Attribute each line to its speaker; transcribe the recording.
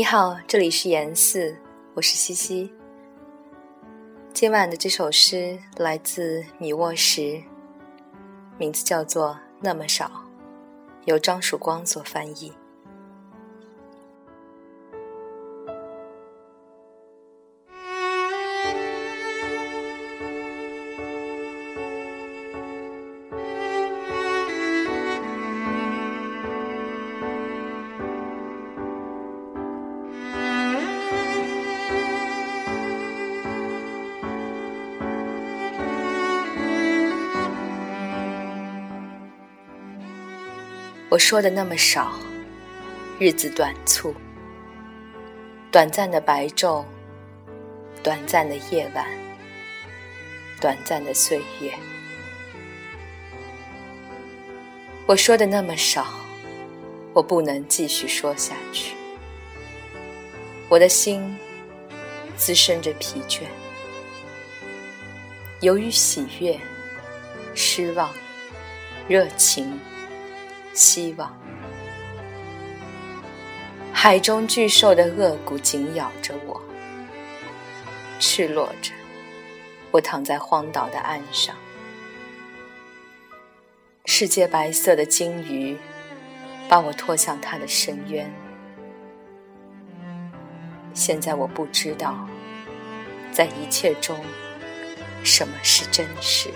Speaker 1: 你好，这里是言四，我是西西。今晚的这首诗来自米沃什，名字叫做《那么少》，由张曙光所翻译。我说的那么少，日子短促，短暂的白昼，短暂的夜晚，短暂的岁月。我说的那么少，我不能继续说下去。我的心滋生着疲倦，由于喜悦、失望、热情。希望，海中巨兽的恶骨紧咬着我，赤裸着，我躺在荒岛的岸上。世界白色的鲸鱼把我拖向它的深渊。现在我不知道，在一切中，什么是真实。